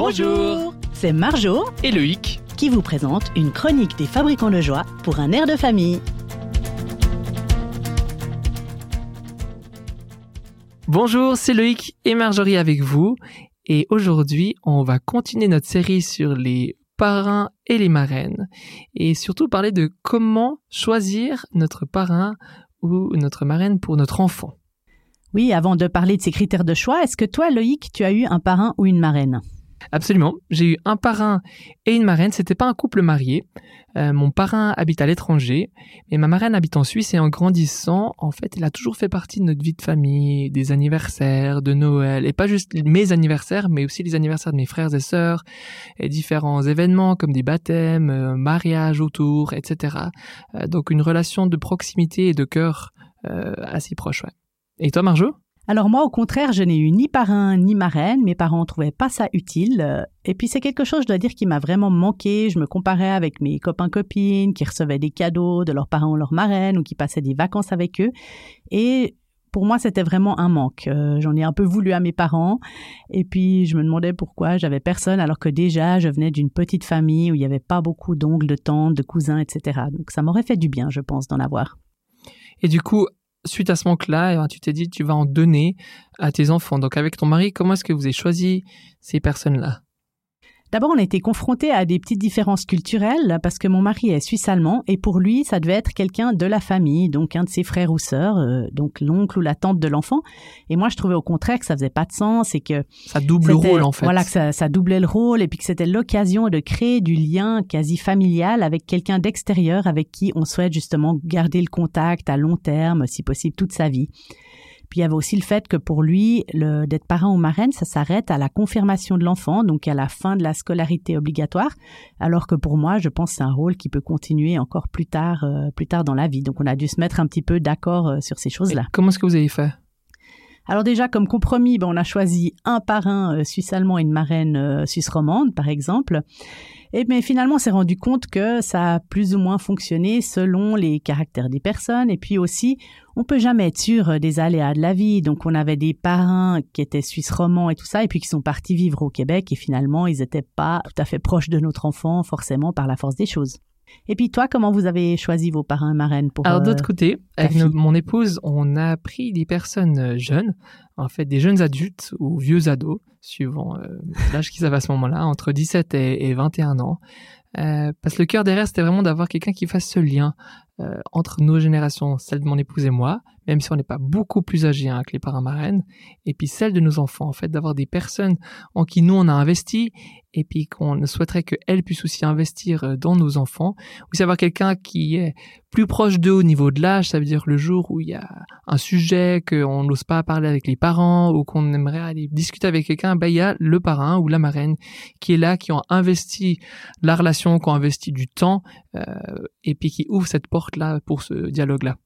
Bonjour C'est Marjo et Loïc qui vous présente une chronique des fabricants de joie pour un air de famille. Bonjour, c'est Loïc et Marjorie avec vous. Et aujourd'hui, on va continuer notre série sur les parrains et les marraines. Et surtout parler de comment choisir notre parrain ou notre marraine pour notre enfant. Oui, avant de parler de ces critères de choix, est-ce que toi, Loïc, tu as eu un parrain ou une marraine? Absolument. J'ai eu un parrain et une marraine. C'était pas un couple marié. Euh, mon parrain habite à l'étranger, et ma marraine habite en Suisse. Et en grandissant, en fait, elle a toujours fait partie de notre vie de famille, des anniversaires, de Noël, et pas juste mes anniversaires, mais aussi les anniversaires de mes frères et sœurs, et différents événements comme des baptêmes, euh, mariages autour, etc. Euh, donc une relation de proximité et de cœur assez proche. Ouais. Et toi, Marjo? Alors moi, au contraire, je n'ai eu ni parrain ni marraine. Mes parents trouvaient pas ça utile. Et puis c'est quelque chose, je dois dire, qui m'a vraiment manqué. Je me comparais avec mes copains copines qui recevaient des cadeaux de leurs parents ou leurs marraines ou qui passaient des vacances avec eux. Et pour moi, c'était vraiment un manque. Euh, j'en ai un peu voulu à mes parents. Et puis, je me demandais pourquoi j'avais personne, alors que déjà, je venais d'une petite famille où il n'y avait pas beaucoup d'oncles, de tantes, de cousins, etc. Donc, ça m'aurait fait du bien, je pense, d'en avoir. Et du coup, suite à ce manque-là, eh ben, tu t'es dit tu vas en donner à tes enfants. Donc avec ton mari, comment est-ce que vous avez choisi ces personnes-là? D'abord, on a été confrontés à des petites différences culturelles parce que mon mari est suisse-allemand et pour lui, ça devait être quelqu'un de la famille, donc un de ses frères ou sœurs, euh, donc l'oncle ou la tante de l'enfant. Et moi, je trouvais au contraire que ça faisait pas de sens et que ça double le rôle en fait. Voilà, que ça, ça doublait le rôle et puis que c'était l'occasion de créer du lien quasi familial avec quelqu'un d'extérieur avec qui on souhaite justement garder le contact à long terme, si possible toute sa vie. Puis il y avait aussi le fait que pour lui, le, d'être parent ou marraine, ça s'arrête à la confirmation de l'enfant, donc à la fin de la scolarité obligatoire, alors que pour moi, je pense que c'est un rôle qui peut continuer encore plus tard, euh, plus tard dans la vie. Donc on a dû se mettre un petit peu d'accord euh, sur ces choses-là. comment est-ce que vous avez fait? Alors déjà, comme compromis, ben, on a choisi un parrain euh, suisse-allemand et une marraine suisse-romande, par exemple. Et mais finalement, on s'est rendu compte que ça a plus ou moins fonctionné selon les caractères des personnes. Et puis aussi, on peut jamais être sûr des aléas de la vie. Donc, on avait des parrains qui étaient suisses romans et tout ça, et puis qui sont partis vivre au Québec. Et finalement, ils n'étaient pas tout à fait proches de notre enfant, forcément, par la force des choses. Et puis toi, comment vous avez choisi vos parrains marraines pour Alors d'autre euh, côté, avec mon épouse, on a pris des personnes euh, jeunes, en fait des jeunes adultes ou vieux ados, suivant euh, l'âge qu'ils avaient à ce moment-là, entre 17 et, 21 ans. parce que le cœur derrière, c'était vraiment d'avoir quelqu'un qui fasse ce lien entre nos générations, celle de mon épouse et moi, même si on n'est pas beaucoup plus âgés hein, que les parents marraines, et puis celle de nos enfants, en fait, d'avoir des personnes en qui nous on a investi, et puis qu'on souhaiterait qu'elles puissent aussi investir euh, dans nos enfants, ou savoir quelqu'un qui est plus proche d'eux au niveau de l'âge, ça veut dire le jour où il y a un sujet qu'on n'ose pas parler avec les parents, ou qu'on aimerait aller discuter avec quelqu'un, ben il y a le parrain ou la marraine qui est là, qui ont investi la relation, qui ont investi du temps, euh, et puis qui ouvre cette pour ce dialogue-là.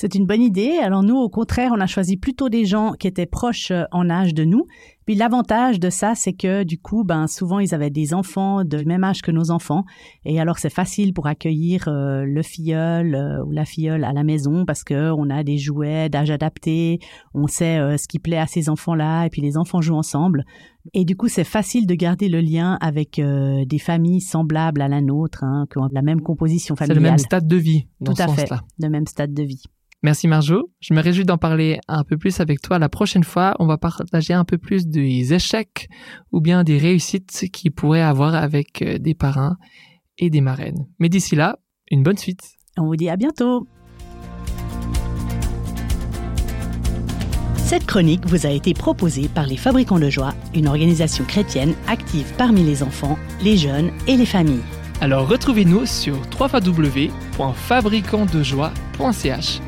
C'est une bonne idée. Alors nous, au contraire, on a choisi plutôt des gens qui étaient proches euh, en âge de nous. Puis l'avantage de ça, c'est que du coup, ben souvent ils avaient des enfants de même âge que nos enfants, et alors c'est facile pour accueillir euh, le filleul euh, ou la filleule à la maison parce que on a des jouets d'âge adapté, on sait ce qui plaît à ces enfants-là, et puis les enfants jouent ensemble. Et du coup, c'est facile de garder le lien avec des familles semblables à la nôtre, hein, qui ont la même composition familiale. C'est le même stade de vie, dans Tout à fait, le même stade de vie. Merci Marjo. Je me réjouis d'en parler un peu plus avec toi la prochaine fois. On va partager un peu plus des échecs ou bien des réussites qu'il pourrait avoir avec euh, des parrains et des marraines. Mais d'ici là, une bonne suite. On vous dit à bientôt. Cette chronique vous a été proposée par les Fabricants de Joie, une organisation chrétienne active parmi les enfants, les jeunes et les familles. Alors retrouvez-nous sur www.fabricantdejoie.ch